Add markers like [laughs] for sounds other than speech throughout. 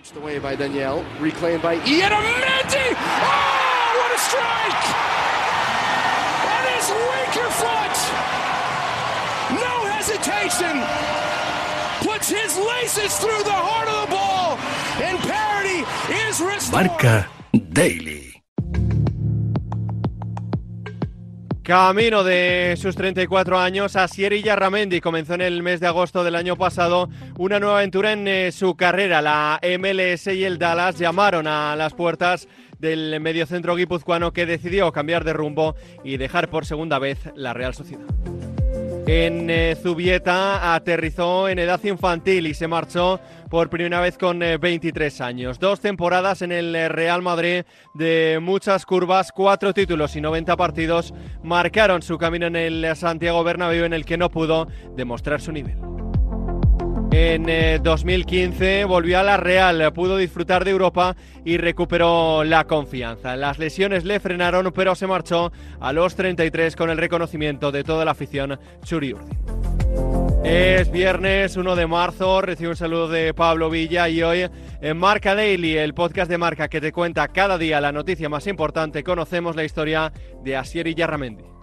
Punched away by Danielle, reclaimed by Ian Amenti. Oh, what a strike! His weaker foot, no hesitation, puts his laces through the heart of the ball, and parity is restored. Marca Daily. Camino de sus 34 años, Asieri Yarramendi comenzó en el mes de agosto del año pasado una nueva aventura en eh, su carrera. La MLS y el Dallas llamaron a las puertas del mediocentro guipuzcoano que decidió cambiar de rumbo y dejar por segunda vez la Real Sociedad. En eh, Zubieta aterrizó en edad infantil y se marchó por primera vez con eh, 23 años. Dos temporadas en el eh, Real Madrid de muchas curvas, cuatro títulos y 90 partidos marcaron su camino en el Santiago Bernabéu en el que no pudo demostrar su nivel. En eh, 2015 volvió a la Real, pudo disfrutar de Europa y recuperó la confianza. Las lesiones le frenaron, pero se marchó a los 33 con el reconocimiento de toda la afición Churi Urdin. Es viernes 1 de marzo, recibo un saludo de Pablo Villa y hoy en Marca Daily, el podcast de Marca que te cuenta cada día la noticia más importante, conocemos la historia de Asieri Yarramendi.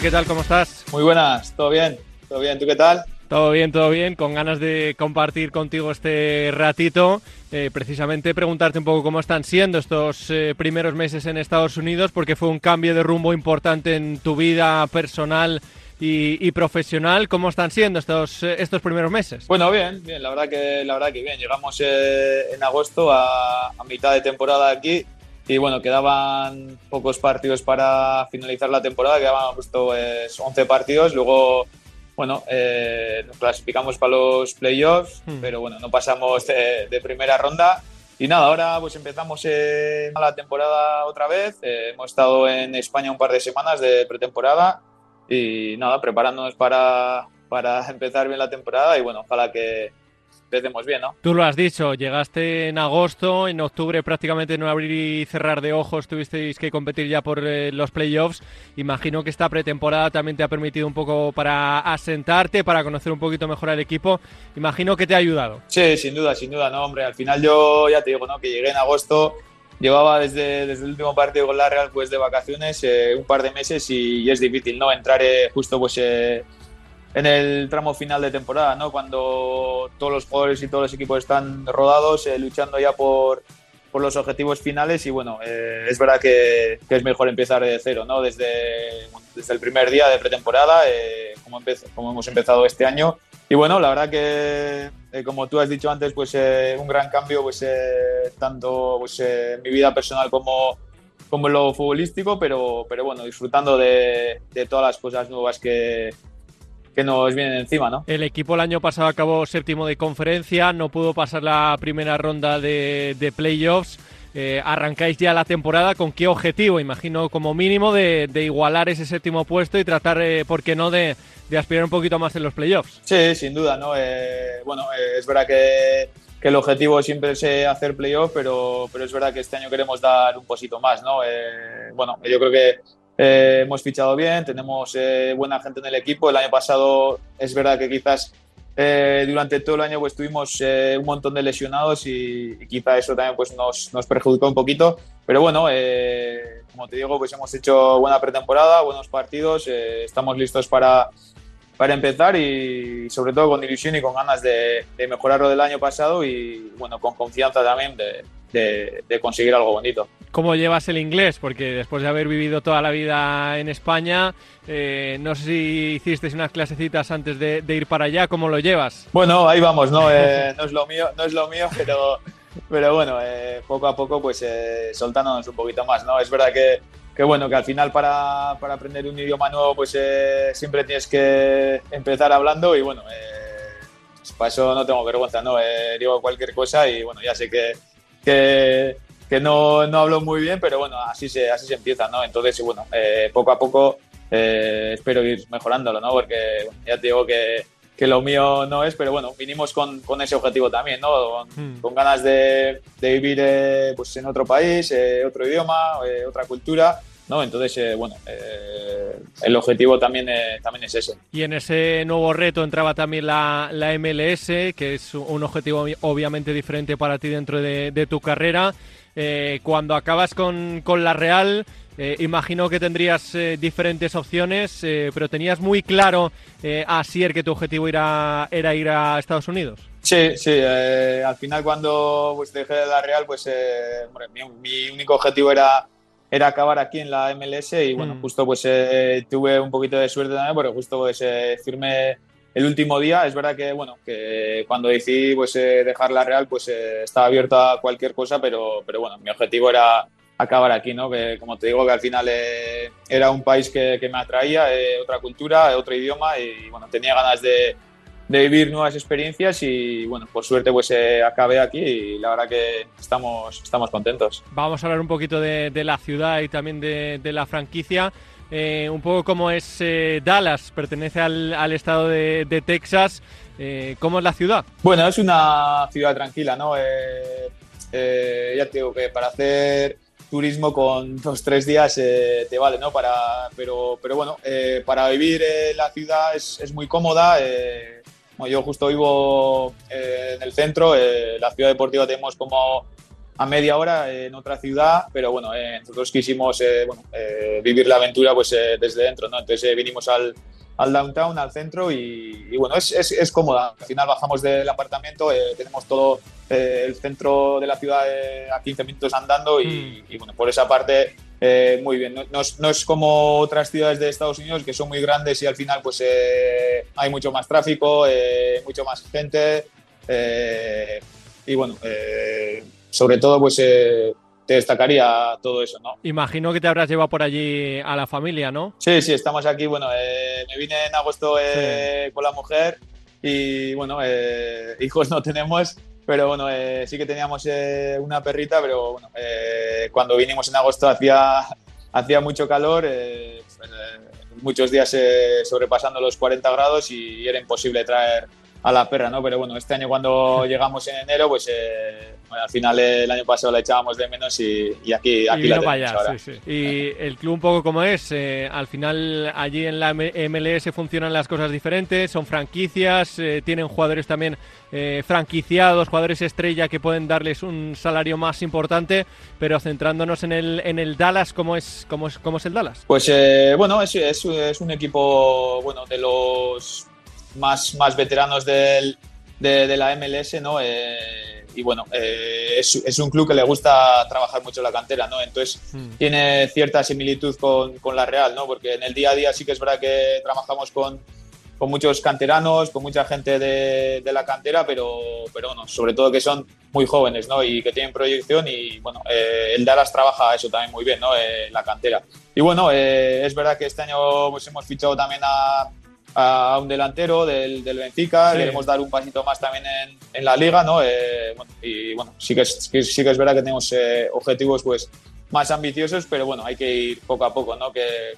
¿Qué tal? ¿Cómo estás? Muy buenas, ¿todo bien? ¿Todo bien? ¿Tú qué tal? Todo bien, todo bien, con ganas de compartir contigo este ratito. Eh, precisamente preguntarte un poco cómo están siendo estos eh, primeros meses en Estados Unidos, porque fue un cambio de rumbo importante en tu vida personal y, y profesional. ¿Cómo están siendo estos, eh, estos primeros meses? Bueno, bien, bien, la verdad que, la verdad que bien. Llegamos eh, en agosto a, a mitad de temporada aquí y bueno, quedaban pocos partidos para finalizar la temporada, quedaban justo pues, 11 partidos, luego bueno, eh, nos clasificamos para los playoffs, Hmm. pero bueno, no pasamos de, de primera ronda. Y nada, ahora pues empezamos eh, la temporada otra vez. Eh, hemos estado en España un par de semanas de pretemporada y nada, preparándonos para, para [laughs] empezar bien la temporada y bueno, ojalá que empecemos bien, ¿no? Tú lo has dicho, llegaste en agosto, en octubre prácticamente no abrir y cerrar de ojos, tuvisteis que competir ya por eh, los playoffs. Imagino que esta pretemporada también te ha permitido un poco para asentarte, para conocer un poquito mejor al equipo. Imagino que te ha ayudado. Sí, sin duda, sin duda, no, hombre. Al final yo ya te digo, ¿no? Que llegué en agosto, llevaba desde, desde el último partido con la Real pues de vacaciones eh, un par de meses y, y es difícil, ¿no? Entrar eh, justo pues eh, en el tramo final de temporada, ¿no? Cuando todos los jugadores y todos los equipos están rodados, eh, luchando ya por, por los objetivos finales y bueno, eh, es verdad que, que es mejor empezar de cero, ¿no? Desde, desde el primer día de pretemporada, eh, como, como hemos empezado este año. Y bueno, la verdad que, eh, como tú has dicho antes, pues eh, un gran cambio, pues eh, tanto pues, eh, en mi vida personal como, como en lo futbolístico, pero, pero bueno, disfrutando de, de todas las cosas nuevas que, que nos vienen encima, ¿no? El equipo el año pasado acabó séptimo de conferencia, no pudo pasar la primera ronda de, de playoffs. Eh, arrancáis ya la temporada con qué objetivo, imagino como mínimo de, de igualar ese séptimo puesto y tratar, eh, ¿por qué no?, de, de aspirar un poquito más en los playoffs. Sí, sin duda, ¿no? Eh, bueno, eh, es verdad que, que el objetivo siempre es hacer playoff, pero, pero es verdad que este año queremos dar un poquito más, ¿no? Bueno, yo creo que eh, hemos fichado bien, tenemos eh, buena gente en el equipo. El año pasado es verdad que quizás eh, durante todo el año pues tuvimos eh, un montón de lesionados y, y quizá eso también pues nos, nos perjudicó un poquito. Pero bueno, eh, como te digo, pues hemos hecho buena pretemporada, buenos partidos, eh, estamos listos para, para empezar y sobre todo con ilusión y con ganas de, de mejorar lo del año pasado y bueno, con confianza también de, de- de conseguir algo bonito. ¿Cómo llevas el inglés? Porque después de haber vivido toda la vida en España, eh, no sé si hicisteis unas clasecitas antes de, de ir para allá, ¿cómo lo llevas? Bueno, ahí vamos, ¿no? [laughs] Eh, no es lo mío, no es lo mío, pero, pero bueno, eh, poco a poco pues eh, soltándonos un poquito más, ¿no? Es verdad que, que bueno, que al final para, para aprender un idioma nuevo pues eh, siempre tienes que empezar hablando y bueno, eh, pues, para eso no tengo vergüenza, ¿no? Digo cualquier cosa y bueno, ya sé que, que, que no, no hablo muy bien, pero bueno, así se, así se empieza, ¿no? Entonces, bueno, eh, poco a poco eh, espero ir mejorándolo, ¿no? Porque bueno, ya te digo que, que lo mío no es, pero bueno, vinimos con, con ese objetivo también, ¿no? Con, Hmm. con ganas de, de vivir eh, pues en otro país, eh, otro idioma, eh, otra cultura, ¿no? Entonces, eh, bueno, eh, el objetivo también, también es ese. Y en ese nuevo reto entraba también la, la MLS, que es un objetivo obviamente diferente para ti dentro de, tu carrera. cuando acabas con, con la Real, imagino que tendrías diferentes opciones, pero tenías muy claro a Sier que tu objetivo era, era ir a Estados Unidos. Sí, sí. al final cuando pues, dejé de la Real, pues mi, único objetivo era era acabar aquí en la MLS y bueno, mm. justo pues eh, tuve un poquito de suerte también porque justo pues eh, firmé el último día. Es verdad que bueno, que cuando decidí pues eh, dejar la Real pues estaba abierto a cualquier cosa, pero, pero bueno, mi objetivo era acabar aquí, ¿no? Que como te digo que al final era un país que, que me atraía, otra cultura, otro idioma y bueno, tenía ganas de de vivir nuevas experiencias y bueno, por suerte pues eh, acabé aquí y la verdad que estamos, estamos contentos. Vamos a hablar un poquito de, la ciudad y también de, la franquicia. Eh, un poco cómo es eh, Dallas, pertenece al, estado de, Texas. ¿Cómo es la ciudad? Bueno, es una ciudad tranquila, ¿no? ya te digo que para hacer turismo con dos tres días te vale, ¿no? Para, pero, pero bueno, para vivir la ciudad es, es muy cómoda yo justo vivo eh, en el centro, eh, la ciudad deportiva tenemos como a media hora en otra ciudad, pero bueno, eh, nosotros quisimos vivir la aventura pues desde dentro, ¿no? Entonces vinimos al, al, downtown, al centro y, bueno, es, es, es, cómoda. Al final bajamos del apartamento, tenemos todo el centro de la ciudad a 15 minutos andando y, mm. y bueno, por esa parte eh, muy bien. No, es, como otras ciudades de Estados Unidos que son muy grandes y al final pues eh, hay mucho más tráfico, eh, mucho más gente y bueno, sobre todo pues te destacaría todo eso, ¿no? Imagino que te habrás llevado por allí a la familia, ¿no? Sí, sí, estamos aquí. Bueno, me vine en agosto con la mujer y bueno, hijos no tenemos, pero bueno, eh, sí que teníamos eh, una perrita, pero bueno, eh, cuando vinimos en agosto hacía, [laughs] hacía mucho calor, pues, muchos días sobrepasando los 40 grados y era imposible traer a la perra, ¿no? Pero bueno, este año cuando llegamos en enero, pues al final el año pasado la echábamos de menos y, aquí, aquí la tenemos ahora. Y el club un poco como es, al final allí en la MLS funcionan las cosas diferentes, son franquicias, tienen jugadores también eh, franquiciados, jugadores estrella que pueden darles un salario más importante, pero centrándonos en el, en el Dallas, ¿cómo es, cómo es, cómo es el Dallas? Pues eh, bueno, es, es, es, un equipo bueno, de los más, más veteranos del, de, la MLS, ¿no? Eh, y bueno, es, es, un club que le gusta trabajar mucho la cantera, ¿no? Entonces hmm. tiene cierta similitud con, con, la Real, ¿no? Porque en el día a día sí que es verdad que trabajamos con, con muchos canteranos, con mucha gente de, la cantera, pero, pero bueno, sobre todo que son muy jóvenes ¿no? y que tienen proyección y bueno, eh, el Dallas trabaja eso también muy bien, ¿no? Eh, la cantera. Y bueno, eh, es verdad que este año pues, hemos fichado también a, a un delantero del, del Benfica, queremos dar un pasito más también en, en la liga, ¿no? y bueno, sí que, sí que es verdad que tenemos objetivos pues más ambiciosos, pero bueno, hay que ir poco a poco, ¿no? Que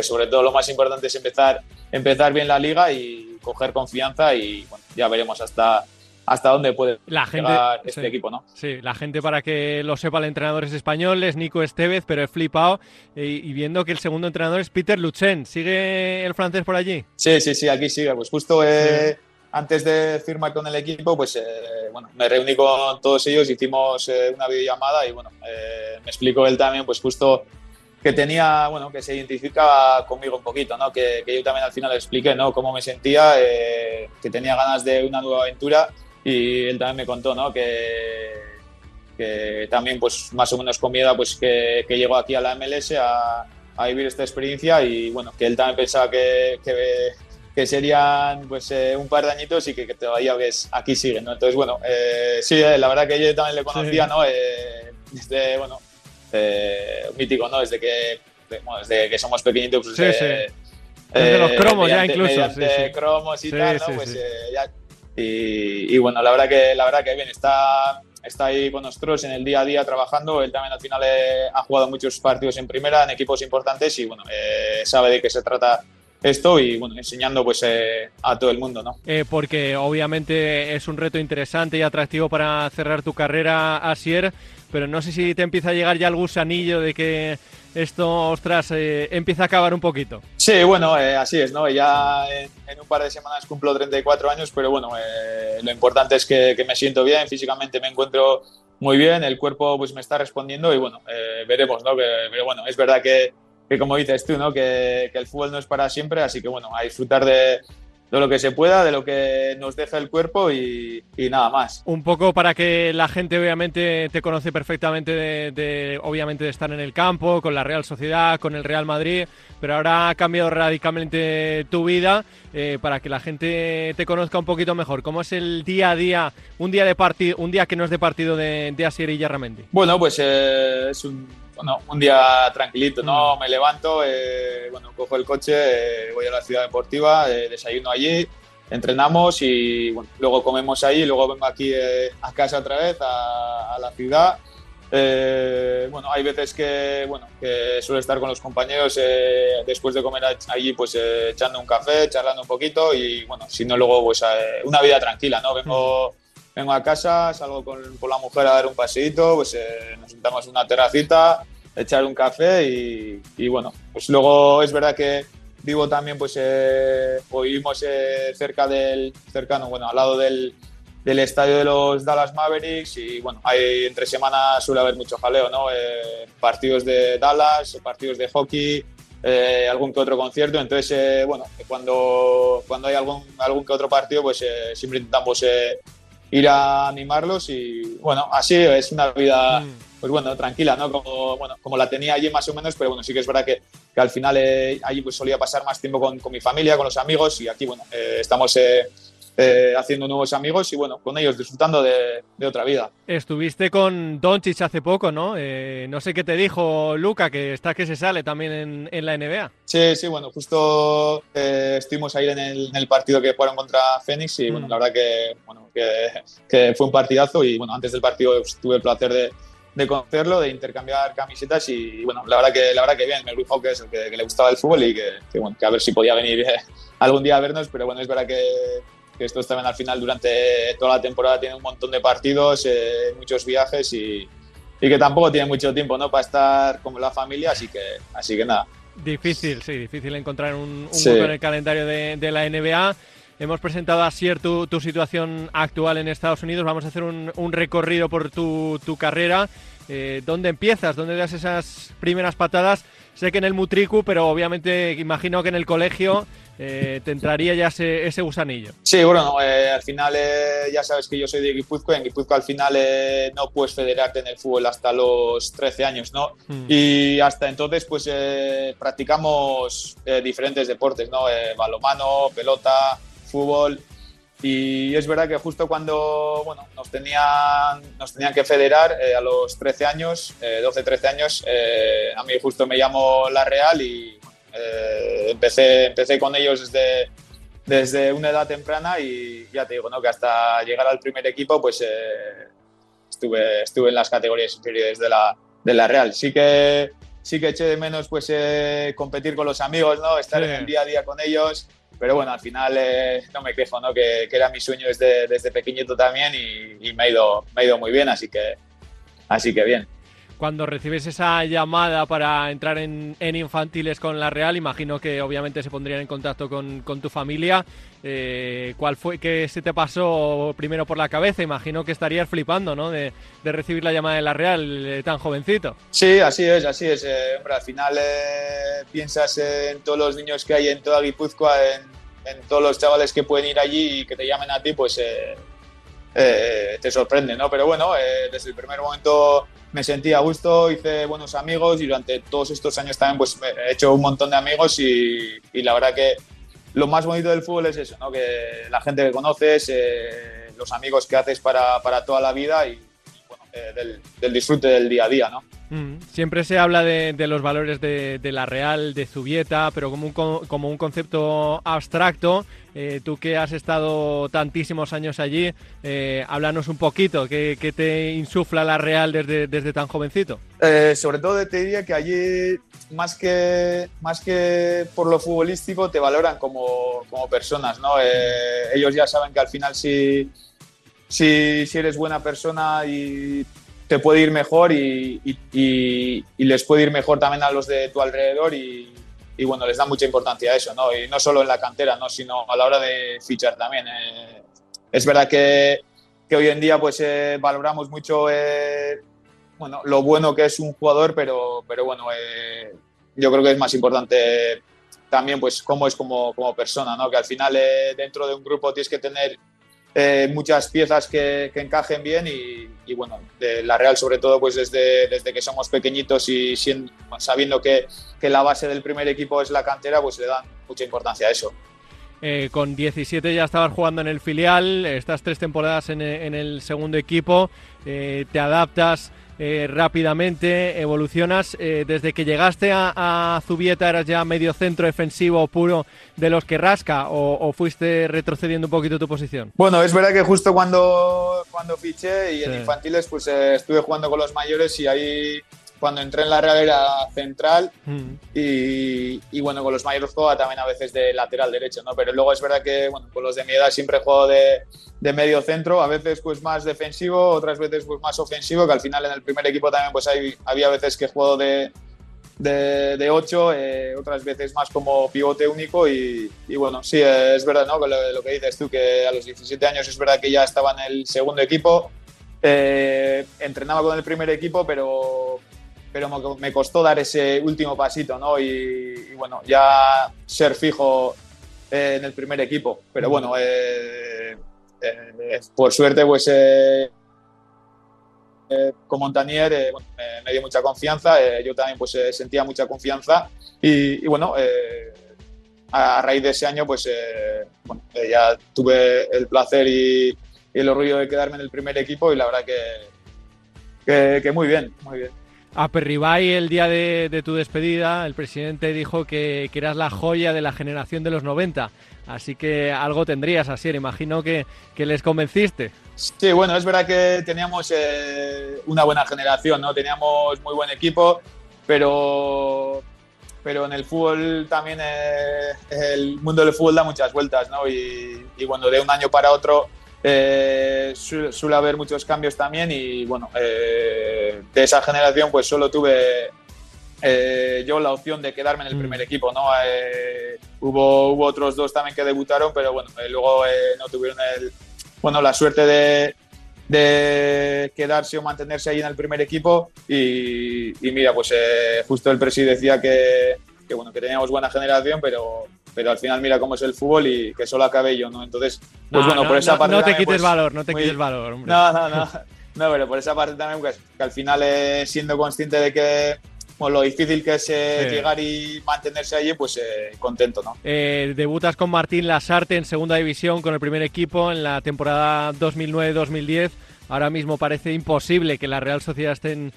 sobre todo lo más importante es empezar, empezar bien la liga y coger confianza y bueno, ya veremos hasta hasta dónde puede la gente, llegar este equipo, ¿no? Sí, la gente para que lo sepa, el entrenador es español, es Nico Estevez, pero he flipado y, viendo que el segundo entrenador es Peter Luchen. ¿Sigue el francés por allí? Sí, sí, sí, aquí sigue. Pues justo eh, antes de firmar con el equipo, pues eh, bueno, me reuní con todos ellos, hicimos eh, una videollamada y bueno, eh, me explicó él también, pues justo que tenía, bueno, que se identificaba conmigo un poquito, ¿no? Que, yo también al final le expliqué, ¿no? Cómo me sentía, que tenía ganas de una nueva aventura y él también me contó, ¿no? Que, que también, pues más o menos con miedo, pues que, que llegó aquí a la MLS a, a, vivir esta experiencia y bueno, que él también pensaba que, que que serían pues eh, un par de añitos y que, todavía ves aquí siguen, ¿no? Entonces, bueno, eh, sí, eh, la verdad que yo también le conocía, ¿no? desde, bueno, mítico, ¿no? Desde que, desde que somos pequeñitos, pues, sí, Desde los cromos ya incluso. Mediante cromos y tal, ¿no? Pues, ya, y, bueno, la verdad que, la verdad que bien, está, está ahí con nosotros en el día a día trabajando. Él también al final ha jugado muchos partidos en primera, en equipos importantes y bueno, sabe de qué se trata esto y bueno, enseñando pues eh, a todo el mundo, ¿no? Eh, porque obviamente es un reto interesante y atractivo para cerrar tu carrera, Asier, pero no sé si te empieza a llegar ya el gusanillo de que esto, ostras, eh, empieza a acabar un poquito. Sí, bueno, eh, así es, ¿no? Ya en, un par de semanas cumplo 34 años, pero bueno, eh, lo importante es que, me siento bien, físicamente me encuentro muy bien, el cuerpo pues me está respondiendo y bueno, veremos, ¿no? pero bueno, es verdad que, que como dices tú, ¿no? Que, que, el fútbol no es para siempre, así que bueno, a disfrutar de, de lo que se pueda, de lo que nos deja el cuerpo y, nada más. Un poco para que la gente obviamente te conoce perfectamente de, obviamente de estar en el campo, con la Real Sociedad, con el Real Madrid, pero ahora ha cambiado radicalmente tu vida eh, para que la gente te conozca un poquito mejor. ¿Cómo es el día a día, un día de partido, un día que no es de partido de, de Asier y Yarramendi? Bueno, pues eh, es un bueno, un día tranquilito, ¿no? Mm. Me levanto, eh, bueno, cojo el coche, eh, voy a la ciudad deportiva, eh, desayuno allí, entrenamos y bueno, luego comemos ahí, luego vengo aquí a casa otra vez, a, la ciudad. bueno, hay veces que, bueno, que suelo estar con los compañeros después de comer allí, pues echando un café, charlando un poquito y, bueno, si no, luego, pues una vida tranquila, ¿no? Vengo mm vengo a casa, salgo con, la mujer a dar un paseíto, pues eh, nos sentamos en una terracita, echar un café y, bueno, pues luego es verdad que vivo también, pues eh, vivimos eh, cerca del, cercano, bueno, al lado del, del, estadio de los Dallas Mavericks y bueno, hay entre semanas suele haber mucho jaleo, ¿no? Eh, partidos de Dallas, partidos de hockey, algún que otro concierto. Entonces, bueno, cuando, cuando hay algún, algún que otro partido, pues siempre intentamos ir a animarlos y bueno, así es una vida mm. pues bueno, tranquila, ¿no? Como, bueno, como la tenía allí más o menos, pero bueno, sí que es verdad que, que al final eh, allí pues solía pasar más tiempo con, con, mi familia, con los amigos y aquí bueno, eh, estamos eh, eh, haciendo nuevos amigos y bueno, con ellos disfrutando de, de otra vida. Estuviste con Doncic hace poco, ¿no? Eh, no sé qué te dijo Luca, que está que se sale también en, en la NBA. Sí, sí, bueno, justo eh, estuvimos ahí en el, en el, partido que jugaron contra Phoenix y bueno, mm. la verdad que, bueno, que, que, fue un partidazo y bueno, antes del partido tuve el placer de, de conocerlo, de intercambiar camisetas y bueno, la verdad que, la verdad que bien, me dijo que, el que, le gustaba el fútbol y que, que, bueno, que a ver si podía venir algún día a vernos, pero bueno, es verdad que que estos también al final durante toda la temporada tienen un montón de partidos, eh, muchos viajes y, y, que tampoco tienen mucho tiempo ¿no? para estar con la familia, así que, así que nada. Difícil, sí, difícil encontrar un, un en el calendario de, de, la NBA. Hemos presentado a Sier tu, tu, situación actual en Estados Unidos. Vamos a hacer un, un recorrido por tu, tu carrera. Eh, ¿Dónde empiezas? ¿Dónde das esas primeras patadas? Sé que en el Mutriku, pero obviamente imagino que en el colegio eh, te entraría ya ese, ese gusanillo. Sí, bueno, eh, al final eh, ya sabes que yo soy de Guipúzcoa en Guipúzcoa al final eh, no puedes federarte en el fútbol hasta los 13 años, ¿no? Mm. Y hasta entonces pues practicamos diferentes deportes, ¿no? balomano, pelota, fútbol. Y es verdad que justo cuando bueno, nos, tenían, nos tenían que federar a los 13 años, 12, 13 años, a mí justo me llamó La Real y eh, empecé, empecé con ellos desde, desde una edad temprana y ya te digo, ¿no? que hasta llegar al primer equipo, pues eh, estuve, estuve en las categorías inferiores de la, de la Real. Sí que, sí que eché de menos pues, eh, competir con los amigos, ¿no? estar en el día a día con ellos. Pero bueno, al final no me quejo, ¿no? Que, que, era mi sueño desde, desde pequeñito también y, y, me, ha ido, me ha ido muy bien, así que, así que bien cuando recibes esa llamada para entrar en, infantiles con la Real, imagino que obviamente se pondrían en contacto con, tu familia. Eh, ¿Cuál fue que se te pasó primero por la cabeza? Imagino que estarías flipando, ¿no? De, recibir la llamada de la Real eh, tan jovencito. Sí, así es, así es. Eh, hombre, al final piensas en todos los niños que hay en toda Guipúzcoa, en, en, todos los chavales que pueden ir allí y que te llamen a ti, pues te sorprende, ¿no? Pero bueno, desde el primer momento me sentí a gusto, hice buenos amigos y durante todos estos años también pues, he hecho un montón de amigos y, la verdad que lo más bonito del fútbol es eso, ¿no? que la gente que conoces, eh, los amigos que haces para, para toda la vida y, eh, del, del, disfrute del día a día. ¿no? Mm, siempre se habla de, de los valores de, de, la Real, de Zubieta, pero como un, como un concepto abstracto. Eh, tú que has estado tantísimos años allí, eh, háblanos un poquito, ¿qué, ¿qué, te insufla la Real desde, desde tan jovencito? Eh, sobre todo te diría que allí, más que, más que por lo futbolístico, te valoran como, como personas. ¿no? Eh, ellos ya saben que al final si, si, si eres buena persona y te puede ir mejor y, y, les puede ir mejor también a los de tu alrededor y, y, bueno, les da mucha importancia a eso, ¿no? Y no solo en la cantera, ¿no? Sino a la hora de fichar también. Eh. Es verdad que, que, hoy en día pues eh, valoramos mucho eh, bueno, lo bueno que es un jugador, pero, pero bueno, yo creo que es más importante también pues cómo es como, como persona, ¿no? Que al final dentro de un grupo tienes que tener eh, muchas piezas que, encajen bien y, bueno, de la Real sobre todo pues desde, desde que somos pequeñitos y sabiendo que, que, la base del primer equipo es la cantera, pues le dan mucha importancia a eso. Eh, con 17 ya estabas jugando en el filial, estas tres temporadas en, el segundo equipo, eh, te adaptas eh, rápidamente, evolucionas. Eh, desde que llegaste a, Zubieta, ¿eras ya medio centro defensivo puro de los que rasca o, fuiste retrocediendo un poquito tu posición? Bueno, es verdad que justo cuando, cuando fiché y en infantiles, pues eh, estuve jugando con los mayores y ahí cuando entré en la Real era central mm. y, bueno, con los mayores juega también a veces de lateral derecho, ¿no? Pero luego es verdad que, bueno, con los de mi edad siempre juego de, de, medio centro, a veces pues más defensivo, otras veces pues más ofensivo, que al final en el primer equipo también pues hay, había veces que juego de, de, de 8, eh, otras veces más como pivote único y, y bueno, sí, es verdad, ¿no? Lo, lo, que dices tú, que a los 17 años es verdad que ya estaba en el segundo equipo, eh, entrenaba con el primer equipo, pero pero me costó dar ese último pasito, ¿no? Y, bueno, ya ser fijo eh, en el primer equipo. Pero bueno, eh, eh, por suerte, pues con Montanier me, dio mucha confianza, yo también pues sentía mucha confianza y, bueno, a, raíz de ese año pues bueno, ya tuve el placer y, el orgullo de quedarme en el primer equipo y la verdad que, que muy bien, muy bien. A Perribay, el día de, tu despedida, el presidente dijo que, eras la joya de la generación de los 90. Así que algo tendrías, así imagino que, les convenciste. Sí, bueno, es verdad que teníamos eh, una buena generación, ¿no? Teníamos muy buen equipo, pero, pero en el fútbol también eh, el mundo del fútbol da muchas vueltas, ¿no? Y, y bueno, de un año para otro eh, suele haber muchos cambios también y bueno, eh, de esa generación pues solo tuve eh, yo la opción de quedarme en el mm. primer equipo, ¿no? hubo, hubo otros dos también que debutaron, pero bueno, luego no tuvieron el, bueno, la suerte de, de quedarse o mantenerse ahí en el primer equipo y, mira, pues justo el presidente decía que, que, bueno, que teníamos buena generación, pero pero al final mira cómo es el fútbol y que solo acabe yo, ¿no? Entonces, pues bueno, por esa parte... No te quites pues, valor, no te quites valor, hombre. No, no, no, [laughs] no, pero por esa parte también, pues, que al final eh, siendo consciente de que pues, lo difícil que es eh, llegar y mantenerse allí, pues eh, contento, ¿no? debutas con Martín Lasarte en segunda división con el primer equipo en la temporada 2009-2010. Ahora mismo parece imposible que la Real Sociedad esté en,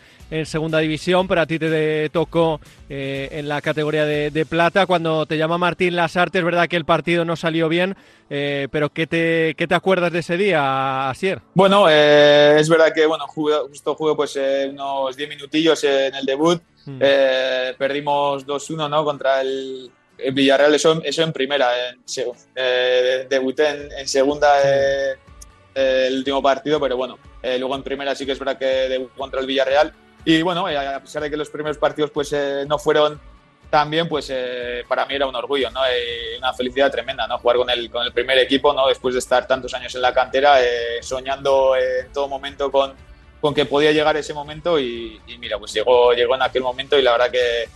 segunda división, pero a ti te tocó eh, en la categoría de, plata. Cuando te llama Martín Lasarte, es verdad que el partido no salió bien, eh, pero ¿qué te, ¿qué te acuerdas de ese día, Asier? Bueno, eh, es verdad que bueno, justo jugué pues, unos 10 minutillos en el debut. Hmm. perdimos 2-1 ¿no? contra el, Villarreal, eso, eso en primera. debuté en, segunda. Hmm el último partido, pero bueno, luego en primera sí que es verdad que de, contra el Villarreal. Y bueno, eh, a pesar de que los primeros partidos pues eh, no fueron tan bien, pues para mí era un orgullo, ¿no? una felicidad tremenda, ¿no? Jugar con el, con el primer equipo, ¿no? Después de estar tantos años en la cantera, soñando en todo momento con, con que podía llegar ese momento y, mira, pues llegó, llegó en aquel momento y la verdad que,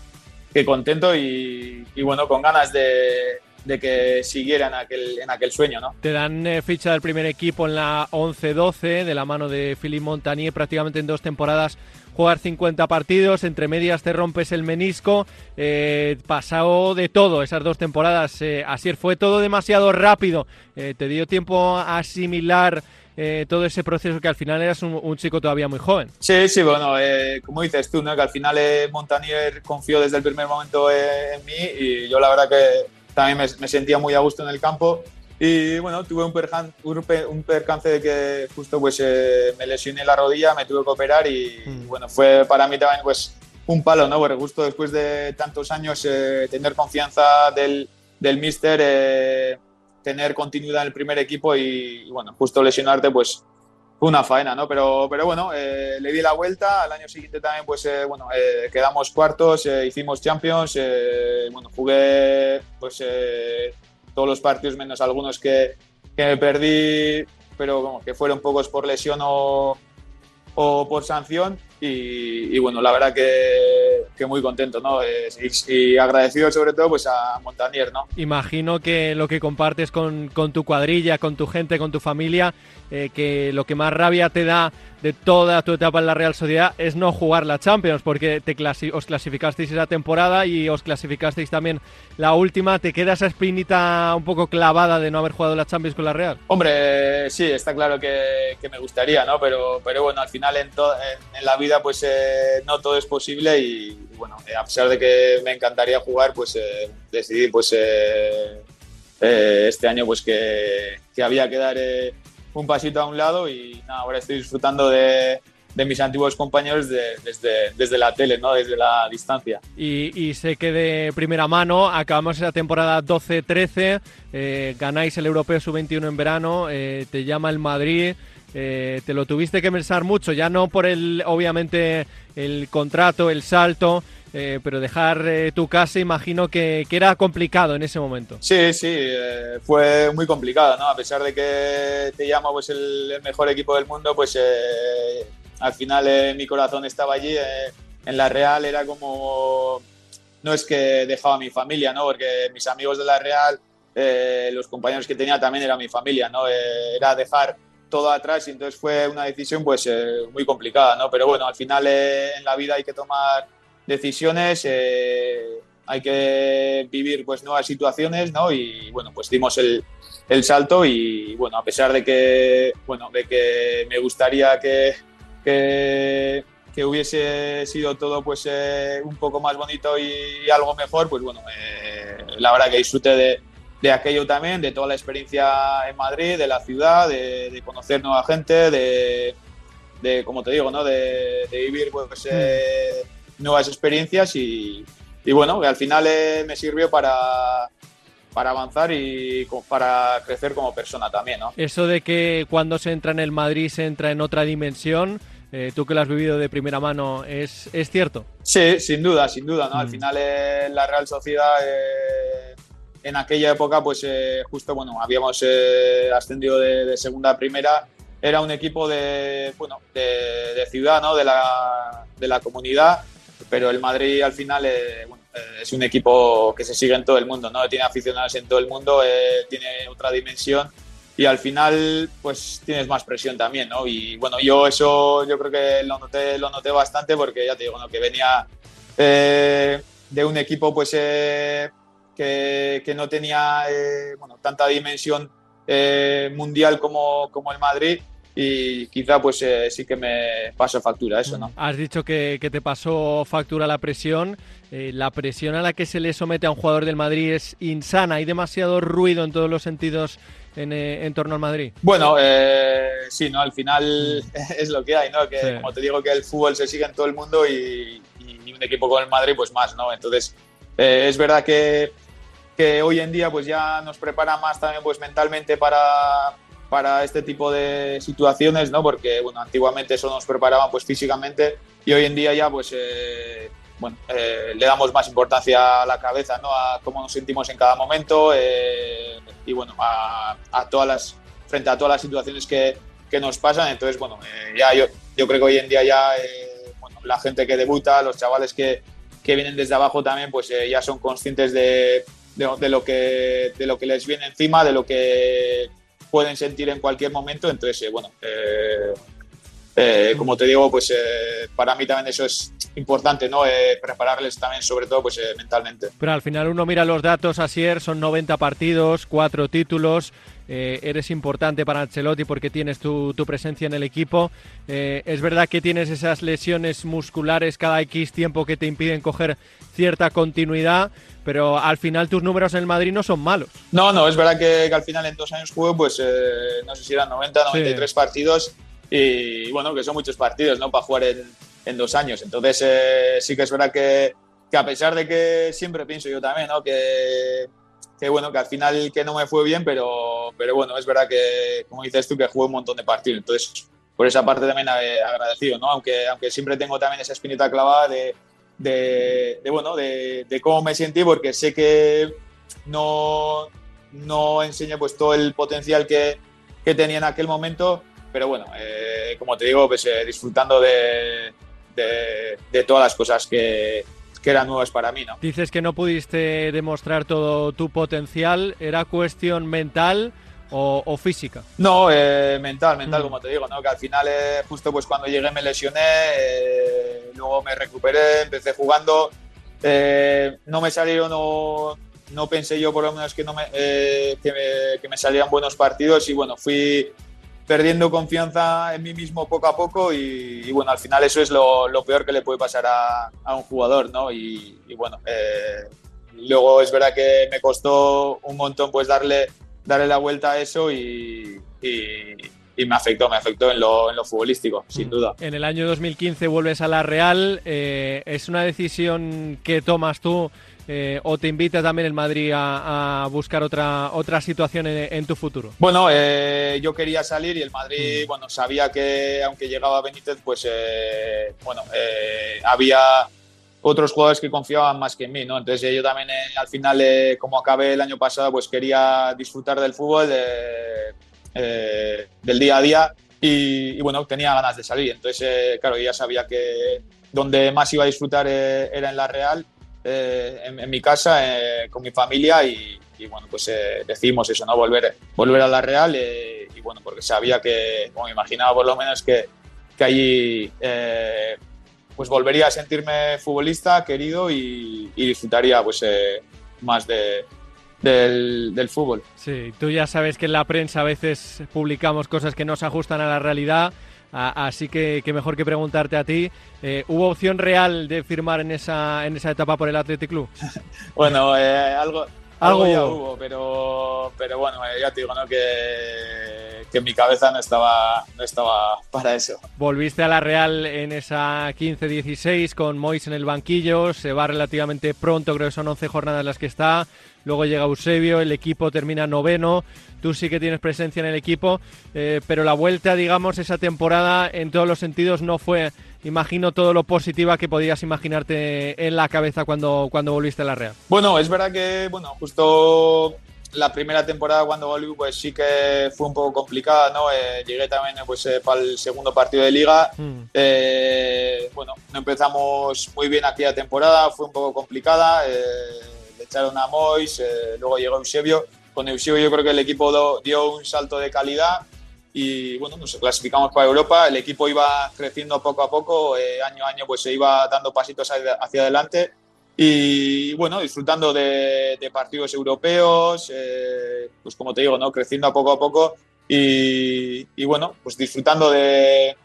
que contento y, y bueno, con ganas de, de que siguiera en aquel, en aquel sueño. ¿no? Te dan eh, ficha del primer equipo en la 11-12 de la mano de Philippe Montagnier prácticamente en dos temporadas jugar 50 partidos, entre medias te rompes el menisco, eh, pasado de todo esas dos temporadas, eh, así fue todo demasiado rápido, eh, te dio tiempo a asimilar todo ese proceso que al final eras un, chico todavía muy joven. Sí, sí, bueno, como dices tú, ¿no? que al final Montagnier confió desde el primer momento en mí y yo la verdad que también me, sentía muy a gusto en el campo. Y bueno, tuve un, un, percance de que justo pues eh, me lesioné la rodilla, me tuve que operar y, mm. bueno, fue para mí también pues un palo, ¿no? Porque justo después de tantos años eh, tener confianza del, del míster, eh, tener continuidad en el primer equipo y, bueno, justo lesionarte pues fue una faena, ¿no? Pero, pero bueno, eh, le di la vuelta. Al año siguiente también, pues, bueno, quedamos cuartos, hicimos Champions. bueno, jugué, pues, todos los partidos menos algunos que, que me perdí, pero que fueron pocos por lesión o, o por sanción. Y, bueno, la verdad que, que muy contento, ¿no? y, agradecido sobre todo pues a Montanier, ¿no? Imagino que lo que compartes con, con tu cuadrilla, con tu gente, con tu familia, eh, que lo que más rabia te da de toda tu etapa en la Real Sociedad es no jugar la Champions, porque te os clasificasteis esa temporada y os clasificasteis también la última. ¿Te queda esa espinita un poco clavada de no haber jugado la Champions con la Real? Hombre, sí, está claro que, me gustaría, ¿no? Pero, pero bueno, al final en, en, la vida pues eh, no todo es posible y, bueno, eh, a pesar de que me encantaría jugar, pues eh, decidí pues este año pues que, que había que dar un pasito a un lado y ahora estoy disfrutando de, de mis antiguos compañeros desde, desde la tele, ¿no? desde la distancia. Y, sé que de primera mano acabamos esa temporada 12-13, eh, ganáis el Europeo Sub-21 en verano, te llama el Madrid. Eh, te lo tuviste que pensar mucho, ya no por el, obviamente, el contrato, el salto, eh, pero dejar eh, tu casa imagino que, era complicado en ese momento. Sí, sí, eh, fue muy complicado, ¿no? A pesar de que te llamo pues, el, mejor equipo del mundo, pues al final mi corazón estaba allí. en la Real era como... No es que dejaba a mi familia, ¿no? Porque mis amigos de la Real, los compañeros que tenía también era mi familia, ¿no? era dejar todo atrás y entonces fue una decisión pues muy complicada, ¿no? Pero bueno, al final en la vida hay que tomar decisiones, eh, hay que vivir pues nuevas situaciones, ¿no? Y bueno, pues dimos el, el, salto y bueno, a pesar de que, bueno, de que me gustaría que, que, hubiese sido todo pues eh, un poco más bonito y, algo mejor, pues bueno, eh, la verdad que disfrute de, de, aquello también, de toda la experiencia en Madrid, de la ciudad, de, conocer nueva gente, de, de, como te digo, ¿no? De, vivir pues, mm nuevas experiencias y, y bueno, al final eh, me sirvió para, para avanzar y para crecer como persona también, ¿no? Eso de que cuando se entra en el Madrid se entra en otra dimensión, eh, tú que lo has vivido de primera mano, ¿es, ¿es cierto? Sí, sin duda, sin duda, ¿no? Al mm. final eh, la Real Sociedad en aquella época, pues justo, bueno, habíamos ascendido de, de, segunda a primera, era un equipo de, bueno, de, de ciudad, ¿no? De la, de la comunidad pero el Madrid al final eh, eh, es un equipo que se sigue en todo el mundo, ¿no? Tiene aficionados en todo el mundo, eh, tiene otra dimensión y al final pues tienes más presión también, ¿no? Y bueno, yo eso yo creo que lo noté, lo noté bastante porque ya te digo, ¿no? que venía de un equipo pues que, que, no tenía bueno, tanta dimensión mundial como, como el Madrid y quizá pues eh, sí que me pasó factura eso, ¿no? Has dicho que, te pasó factura la presión. Eh, la presión a la que se le somete a un jugador del Madrid es insana. Hay demasiado ruido en todos los sentidos en, eh, torno al Madrid. Bueno, sí, ¿no? Al final [laughs] es lo que hay, ¿no? Que como te digo que el fútbol se sigue en todo el mundo y, un equipo como el Madrid pues más, ¿no? Entonces es verdad que, que hoy en día pues ya nos prepara más también pues mentalmente para para este tipo de situaciones, ¿no? Porque, bueno, antiguamente eso nos preparaban pues físicamente y hoy en día ya pues, eh, bueno, eh, le damos más importancia a la cabeza, ¿no? A cómo nos sentimos en cada momento eh, y, bueno, a, todas las, frente a todas las situaciones que, que nos pasan. Entonces, bueno, ya yo, yo creo que hoy en día ya, bueno, la gente que debuta, los chavales que, que vienen desde abajo también, pues ya son conscientes de, de, de, lo que, de lo que les viene encima, de lo que pueden sentir en cualquier momento. Entonces, eh, bueno, eh, eh, como te digo, pues para mí también eso es importante, ¿no? prepararles también, sobre todo, pues mentalmente. Pero al final uno mira los datos, Asier, son 90 partidos, cuatro títulos. Eres importante para Ancelotti porque tienes tu, tu presencia en el equipo. es verdad que tienes esas lesiones musculares cada X tiempo que te impiden coger cierta continuidad, pero al final tus números en el Madrid no son malos. No, no, es verdad que, al final en dos años juego, pues eh, no sé si eran 90, 93 partidos y bueno, que son muchos partidos, ¿no? Para jugar en, en dos años. Entonces eh, sí que es verdad que, que, a pesar de que siempre pienso yo también, ¿no? Que, que bueno, que al final que no me fue bien, pero, pero bueno, es verdad que, como dices tú, que jugué un montón de partidos. Entonces por esa parte también agradecido, ¿no? Aunque, aunque siempre tengo también esa espinita clavada de, de, bueno, de, cómo me sentí, porque sé que no, no enseño pues todo el potencial que, que tenía en aquel momento, pero bueno, eh, como te digo, pues eh, disfrutando de, de, todas las cosas que, que eran nuevas para mí, ¿no? Dices que no pudiste demostrar todo tu potencial, ¿era cuestión mental o, física? No, eh, mental, mental, mm. como te digo, ¿no? Que al final, justo pues cuando llegué me lesioné, luego me recuperé, empecé jugando, no me salieron, no, no pensé yo por lo menos que, no me, que, me, que me salían buenos partidos y bueno, fui perdiendo confianza en mí mismo poco a poco y, bueno, al final eso es lo, peor que le puede pasar a, un jugador, ¿no? Y, bueno, eh, luego es verdad que me costó un montón pues darle, darle la vuelta a eso y, me afectó, me afectó en lo, en lo, futbolístico, sin mm. duda. En el año 2015 vuelves a la Real, eh, ¿es una decisión que tomas tú? Eh, o te invita también el Madrid a, buscar otra, otra situación en, tu futuro? Bueno, eh, yo quería salir y el Madrid, mm. bueno, sabía que aunque llegaba Benítez, pues eh, bueno, había otros jugadores que confiaban más que en mí, ¿no? Entonces yo también al final, como acabé el año pasado, pues quería disfrutar del fútbol, del día a día y, bueno, tenía ganas de salir. Entonces, claro, ya sabía que donde más iba a disfrutar era en la Real eh, en, mi casa eh, con mi familia y, bueno, pues eh, eso, ¿no? Volver, volver a la Real y bueno, porque sabía que, como me imaginaba por lo menos que, que allí pues volvería a sentirme futbolista, querido y, disfrutaría pues más de, del, del, fútbol. Sí, tú ya sabes que en la prensa a veces publicamos cosas que no se ajustan a la realidad así que, mejor que preguntarte a ti. Eh, ¿Hubo opción real de firmar en esa, en esa etapa por el Athletic Club? [laughs] bueno, eh, algo, algo, ya hubo, pero, pero bueno, eh, ya te digo, ¿no? Que, que mi cabeza no estaba, no estaba para eso. Volviste a la Real en esa 15-16 con Mois en el banquillo, se va relativamente pronto, creo que son 11 jornadas las que está, luego llega Eusebio, el equipo termina noveno, tú sí que tienes presencia en el equipo, eh, pero la vuelta, digamos, esa temporada en todos los sentidos no fue, imagino, todo lo positiva que podías imaginarte en la cabeza cuando, cuando volviste a la Real. Bueno, es verdad que, bueno, justo la primera temporada cuando volví pues sí que fue un poco complicada, ¿no? Eh, llegué también pues eh, para el segundo partido de liga. Mm. bueno, no empezamos muy bien aquella temporada, fue un poco complicada. le echaron a Mois, luego llegó Eusebio con Eusebio yo creo que el equipo dio un salto de calidad y bueno, nos clasificamos para Europa, el equipo iba creciendo poco a poco, eh, año a año pues se iba dando pasitos hacia adelante y bueno, disfrutando de, partidos europeos, eh, pues como te digo, ¿no? creciendo a poco a poco y, bueno, pues disfrutando de,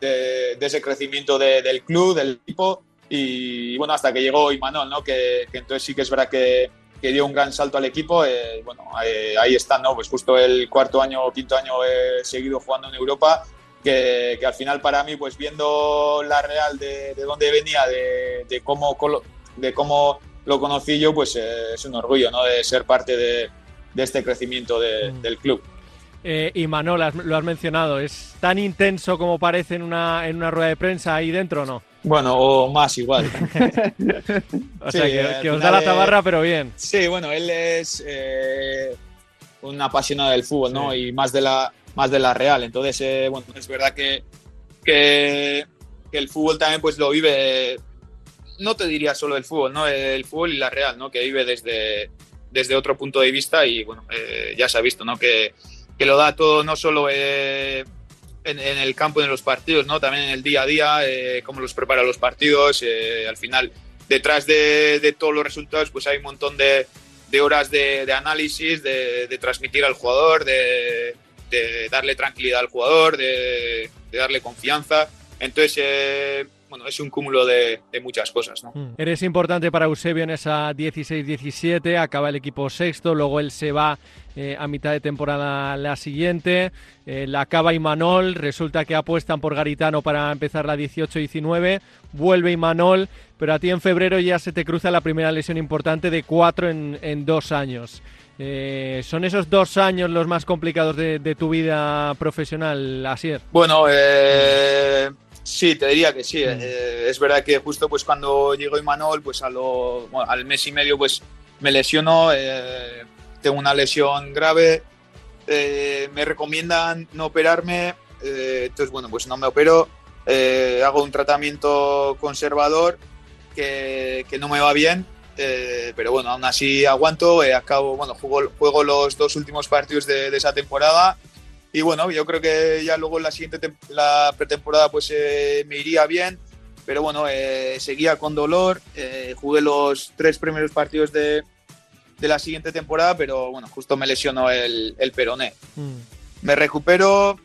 de, ese crecimiento del club, del equipo y bueno, hasta que llegó Imanol, ¿no? que, que entonces sí que es verdad que que dio un gran salto al equipo. Eh, bueno, ahí está, ¿no? Pues justo el cuarto año o quinto año he seguido jugando en Europa, que, que, al final para mí, pues viendo la Real de, de dónde venía, de, de, cómo, de cómo lo conocí yo, pues eh, es un orgullo, ¿no? De ser parte de, de este crecimiento mm. del club. Eh, y Manol, lo has mencionado, ¿es tan intenso como parece en una, en una rueda de prensa ahí dentro o no? Bueno, o más igual. [laughs] [laughs] o sea, que, os da la tabarra, pero bien. Sí, bueno, él es eh, un apasionado del fútbol, ¿no? Y más de la, más de la Real. Entonces, eh, bueno, es verdad que, que, el fútbol también pues lo vive, no te diría solo el fútbol, ¿no? El fútbol y la Real, ¿no? Que vive desde, desde otro punto de vista y, bueno, eh, ya se ha visto, ¿no? Que, que lo da todo no solo en, el campo, en los partidos, ¿no? También en el día a día, eh, cómo los prepara los partidos. Eh, al final, detrás de, todos los resultados, pues hay un montón de, horas de, análisis, de, transmitir al jugador, de, darle tranquilidad al jugador, de, darle confianza. Entonces, eh, bueno, es un cúmulo de, muchas cosas. ¿no? Mm. Eres importante para Eusebio en esa 16-17, acaba el equipo sexto, luego él se va eh, a mitad de temporada la siguiente, eh, la acaba Imanol, resulta que apuestan por Garitano para empezar la 18-19, vuelve Imanol, pero a ti en febrero ya se te cruza la primera lesión importante de cuatro en, en dos años. Eh, ¿Son esos dos años los más complicados de, tu vida profesional, Asier? Bueno, eh, sí, te diría que sí. Mm. Eh, es verdad que justo pues cuando llegó Imanol, pues a lo, al mes y medio pues me lesionó, tengo una lesión grave, me recomiendan no operarme, entonces bueno, pues no me opero, hago un tratamiento conservador que, que no me va bien eh, pero bueno, aún así aguanto, eh, acabo, bueno, juego, juego, los dos últimos partidos de, esa temporada y bueno, yo creo que ya luego en la siguiente la pretemporada pues eh, me iría bien, pero bueno, seguía con dolor, jugué los tres primeros partidos de, de, la siguiente temporada, pero bueno, justo me lesionó el, el peroné. Mm. Me recupero,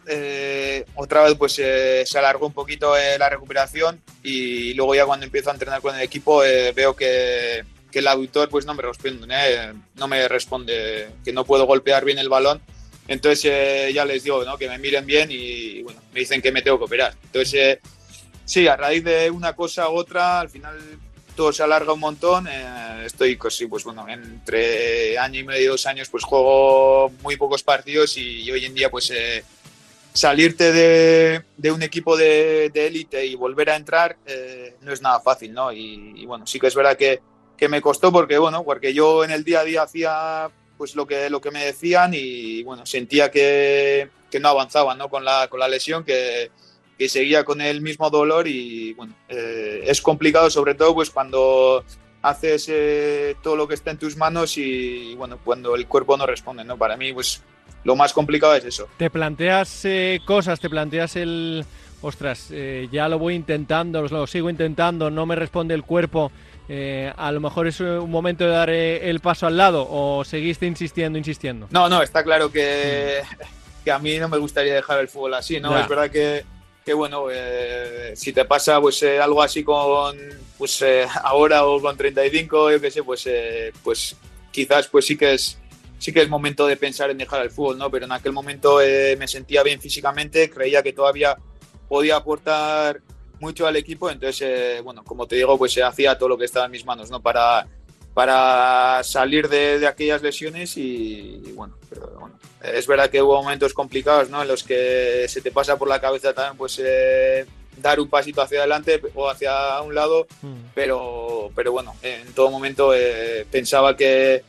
otra vez pues se alargó un poquito la recuperación y luego ya cuando empiezo a entrenar con el equipo veo que, que el auditor pues no me responde, ¿eh? no me responde, que no puedo golpear bien el balón. Entonces eh, ya les digo ¿no? que me miren bien y bueno, me dicen que me tengo que operar. Entonces eh, sí, a raíz de una cosa u otra, al final todo se alarga un montón. estoy pues, sí, pues bueno, entre año y medio y dos años pues juego muy pocos partidos y, hoy en día pues salirte de, de, un equipo de élite y volver a entrar no es nada fácil, ¿no? y, bueno, sí que es verdad que que me costó porque, bueno, porque yo en el día a día hacía pues lo que, lo que me decían y, bueno, sentía que, que no avanzaba, ¿no? Con la, con la lesión, que, que seguía con el mismo dolor y, bueno, eh, es complicado sobre todo pues cuando haces eh, todo lo que está en tus manos y, bueno, cuando el cuerpo no responde, ¿no? Para mí, pues lo más complicado es eso. ¿Te planteas eh, cosas? ¿Te planteas el, ostras, ya lo voy intentando, lo sigo intentando, no me responde el cuerpo? Eh, a lo mejor es un momento de dar eh, el paso al lado o seguiste insistiendo, insistiendo? No, no, está claro que, que a mí no me gustaría dejar el fútbol así, ¿no? Es verdad que, que bueno, eh, si te pasa pues algo así con pues ahora o con 35, yo qué sé, pues pues quizás pues sí que es sí que es momento de pensar en dejar el fútbol, ¿no? Pero en aquel momento me sentía bien físicamente, creía que todavía podía aportar mucho al equipo, entonces, eh, bueno, como te digo, pues se hacía todo lo que estaba en mis manos, ¿no? Para, para salir de, aquellas lesiones y, bueno, es verdad que hubo momentos complicados, ¿no? En los que se te pasa por la cabeza también, pues, eh, dar un pasito hacia adelante o hacia un lado, mm. pero, pero bueno, en todo momento eh, pensaba que,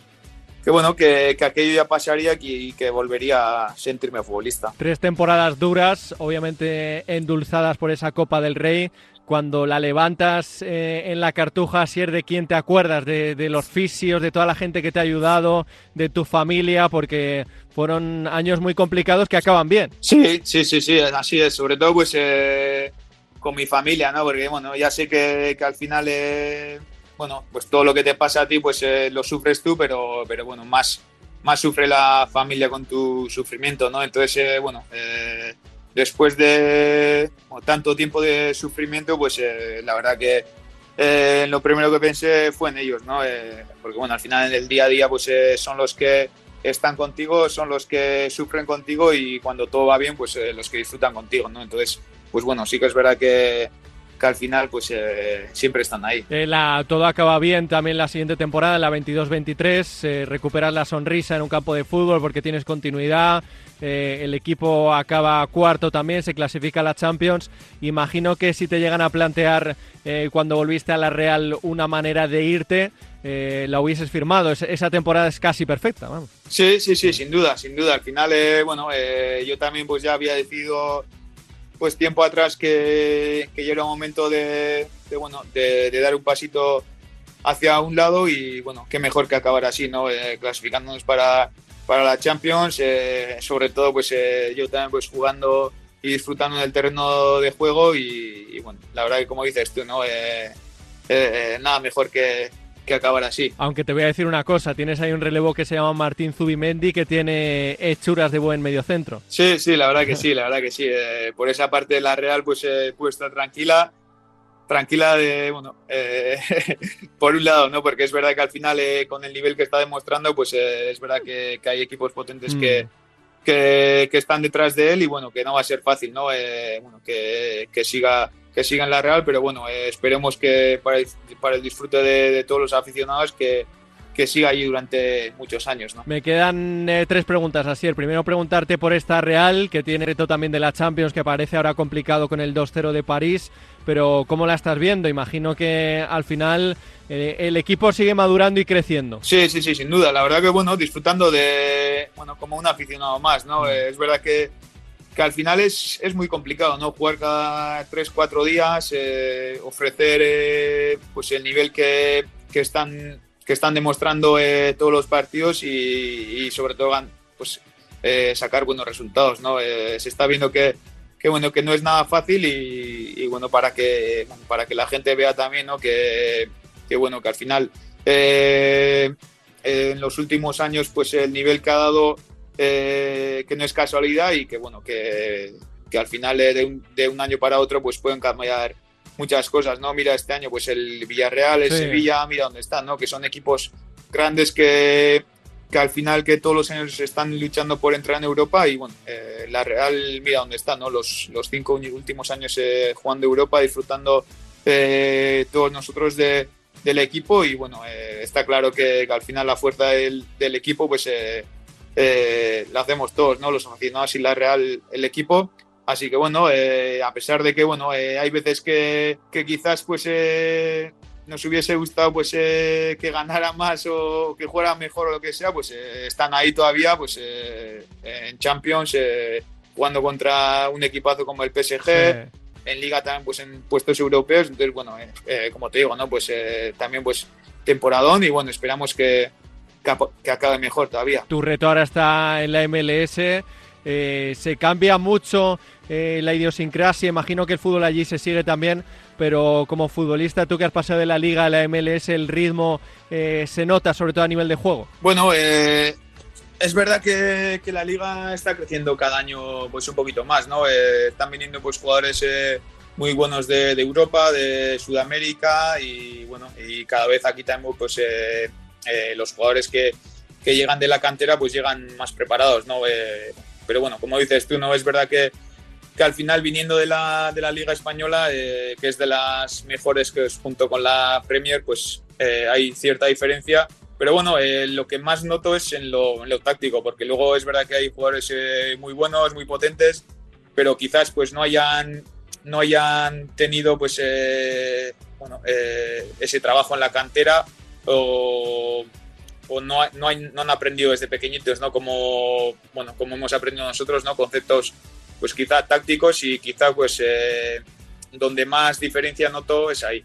que bueno, que, aquello ya pasaría y que volvería a sentirme futbolista. Tres temporadas duras, obviamente endulzadas por esa Copa del Rey. Cuando la levantas eh, en la cartuja, si es de quién te acuerdas, de, los fisios, de toda la gente que te ha ayudado, de tu familia, porque fueron años muy complicados que acaban bien. Sí, sí, sí, sí, así es. Sobre todo, pues eh, con mi familia, ¿no? Porque bueno, ya sé que, que al final eh, bueno, pues todo lo que te pasa a ti, pues eh, lo sufres tú, pero, pero bueno, más, más sufre la familia con tu sufrimiento, ¿no? Entonces, eh, bueno, eh, después de tanto tiempo de sufrimiento, pues la verdad que lo primero que pensé fue en ellos, ¿no? porque bueno, al final en el día a día, pues son los que están contigo, son los que sufren contigo y cuando todo va bien, pues los que disfrutan contigo, ¿no? Entonces, pues bueno, sí que es verdad que que al final pues eh, siempre están ahí. Eh, la, todo acaba bien también la siguiente temporada, la 22-23, eh, recuperas la sonrisa en un campo de fútbol porque tienes continuidad, el equipo acaba cuarto también, se clasifica a la Champions. Imagino que si te llegan a plantear cuando volviste a la Real una manera de irte, la hubieses firmado. esa temporada es casi perfecta. Vamos. Sí, sí, sí, sin duda, sin duda. Al final, bueno, yo también pues ya había decidido pues tiempo atrás que, que ya momento de, bueno, de, dar un pasito hacia un lado y bueno, qué mejor que acabar así, ¿no? Eh, clasificándonos para, para la Champions, eh, sobre todo pues eh, yo también pues jugando y disfrutando del terreno de juego y, bueno, la verdad que como dices tú, ¿no? nada mejor que, que acabar así. Aunque te voy a decir una cosa, tienes ahí un relevo que se llama Martín Zubimendi que tiene hechuras de buen mediocentro. Sí, sí, la verdad que sí, la verdad que sí. Eh, por esa parte de la Real pues eh, estar tranquila, tranquila de, bueno, eh, [laughs] por un lado, ¿no? Porque es verdad que al final con el nivel que está demostrando pues es verdad que, hay equipos potentes que, mm. que, que, están detrás de él y bueno, que no va a ser fácil, ¿no? bueno, que, que siga que siga en la Real, pero bueno, eh, esperemos que para el, para el disfrute de, todos los aficionados que, que siga allí durante muchos años. ¿no? Me quedan eh, tres preguntas, así. El primero preguntarte por esta Real, que tiene reto también de la Champions, que parece ahora complicado con el 2-0 de París, pero ¿cómo la estás viendo? Imagino que al final eh, el equipo sigue madurando y creciendo. Sí, sí, sí, sin duda. La verdad que, bueno, disfrutando de, bueno, como un aficionado más, ¿no? Mm. es verdad que que al final es, es muy complicado, ¿no? Jugar cada tres, cuatro días, eh, ofrecer eh, pues el nivel que, que, están, que están demostrando eh, todos los partidos y, sobre todo pues, sacar buenos resultados, ¿no? se está viendo que, que, bueno, que no es nada fácil y, bueno, para que, para que la gente vea también, ¿no? Que, que bueno, que al final en los últimos años pues el nivel que ha dado eh, que no es casualidad y que bueno que, que al final de un, de un, año para otro pues pueden cambiar muchas cosas no mira este año pues el Villarreal el Sevilla mira dónde están no que son equipos grandes que, que al final que todos los años están luchando por entrar en Europa y bueno eh, la Real mira dónde está no los, los cinco últimos años eh, jugando Europa disfrutando todos nosotros de, del equipo y bueno está claro que, al final la fuerza del, del equipo pues eh, lo hacemos todos, ¿no? Los aficionados y la Real, el equipo. Así que bueno, eh, a pesar de que bueno, eh, hay veces que, que quizás pues eh, nos hubiese gustado pues que ganara más o que fuera mejor o lo que sea, pues están ahí todavía pues en Champions jugando contra un equipazo como el PSG. En liga también pues en puestos europeos, entonces bueno, como te digo, ¿no? Pues también pues temporadón y bueno, esperamos que, que acabe mejor todavía. Tu reto ahora está en la MLS. Eh, se cambia mucho eh, la idiosincrasia. Imagino que el fútbol allí se sigue también, pero como futbolista, tú que has pasado de la liga a la MLS, el ritmo eh, se nota, sobre todo a nivel de juego. Bueno, es verdad que, la liga está creciendo cada año pues un poquito más, ¿no? están viniendo pues jugadores muy buenos de, Europa, de Sudamérica y bueno, y cada vez aquí tenemos pues eh, los jugadores que, que, llegan de la cantera pues llegan más preparados, ¿no? Eh, pero bueno, como dices tú, no es verdad que, que al final viniendo de la, de la Liga Española, eh, que es de las mejores que es junto con la Premier, pues hay cierta diferencia. Pero bueno, lo que más noto es en lo, táctico, porque luego es verdad que hay jugadores muy buenos, muy potentes, pero quizás pues no hayan, no hayan tenido pues bueno, ese trabajo en la cantera o, no, no, han aprendido desde pequeñitos, ¿no? Como, bueno, como hemos aprendido nosotros, ¿no? Conceptos, pues quizá tácticos y quizá, pues, eh, donde más diferencia noto es ahí.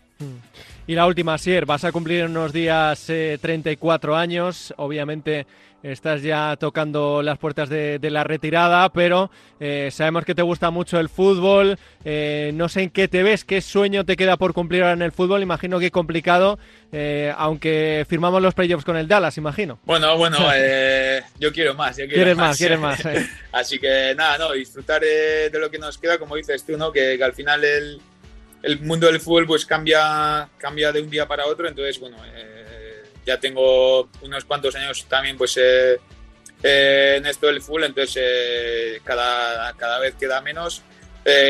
Y la última, Sier, vas a cumplir unos días 34 eh, años, obviamente estás ya tocando las puertas de, la retirada, pero eh, sabemos que te gusta mucho el fútbol. Eh, no sé en qué te ves, qué sueño te queda por cumplir ahora en el fútbol. Imagino que complicado, eh, aunque firmamos los playoffs con el Dallas, imagino. Bueno, bueno, [laughs] yo quiero más. Yo quiero quieres más, quieres más. [laughs] Así que nada, no, disfrutar de lo que nos queda, como dices tú, ¿no? Que, al final el, el, mundo del fútbol pues cambia, cambia de un día para otro, entonces, bueno ya tengo unos cuantos años también pues eh, eh, en esto del full, entonces eh, cada, cada vez queda menos.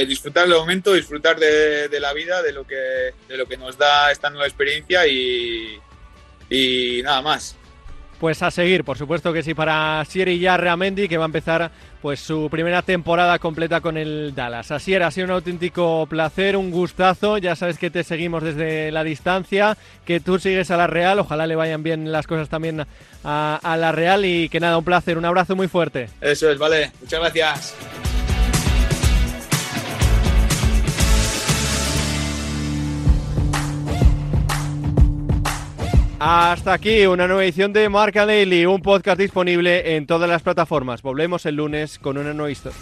disfrutar del momento, disfrutar de, la vida, de lo, que, de lo que nos da esta nueva experiencia y nada más. Pues a seguir, por supuesto que sí, para Sierra Yarramendi, que va a empezar pues su primera temporada completa con el Dallas. Así era, ha sido un auténtico placer, un gustazo. Ya sabes que te seguimos desde la distancia, que tú sigues a la Real. Ojalá le vayan bien las cosas también a, a la Real y que nada, un placer, un abrazo muy fuerte. Eso es, vale. Muchas gracias. Hasta aquí una nueva edición de Marca Daily, un podcast disponible en todas las plataformas. Volvemos el lunes con una nueva historia.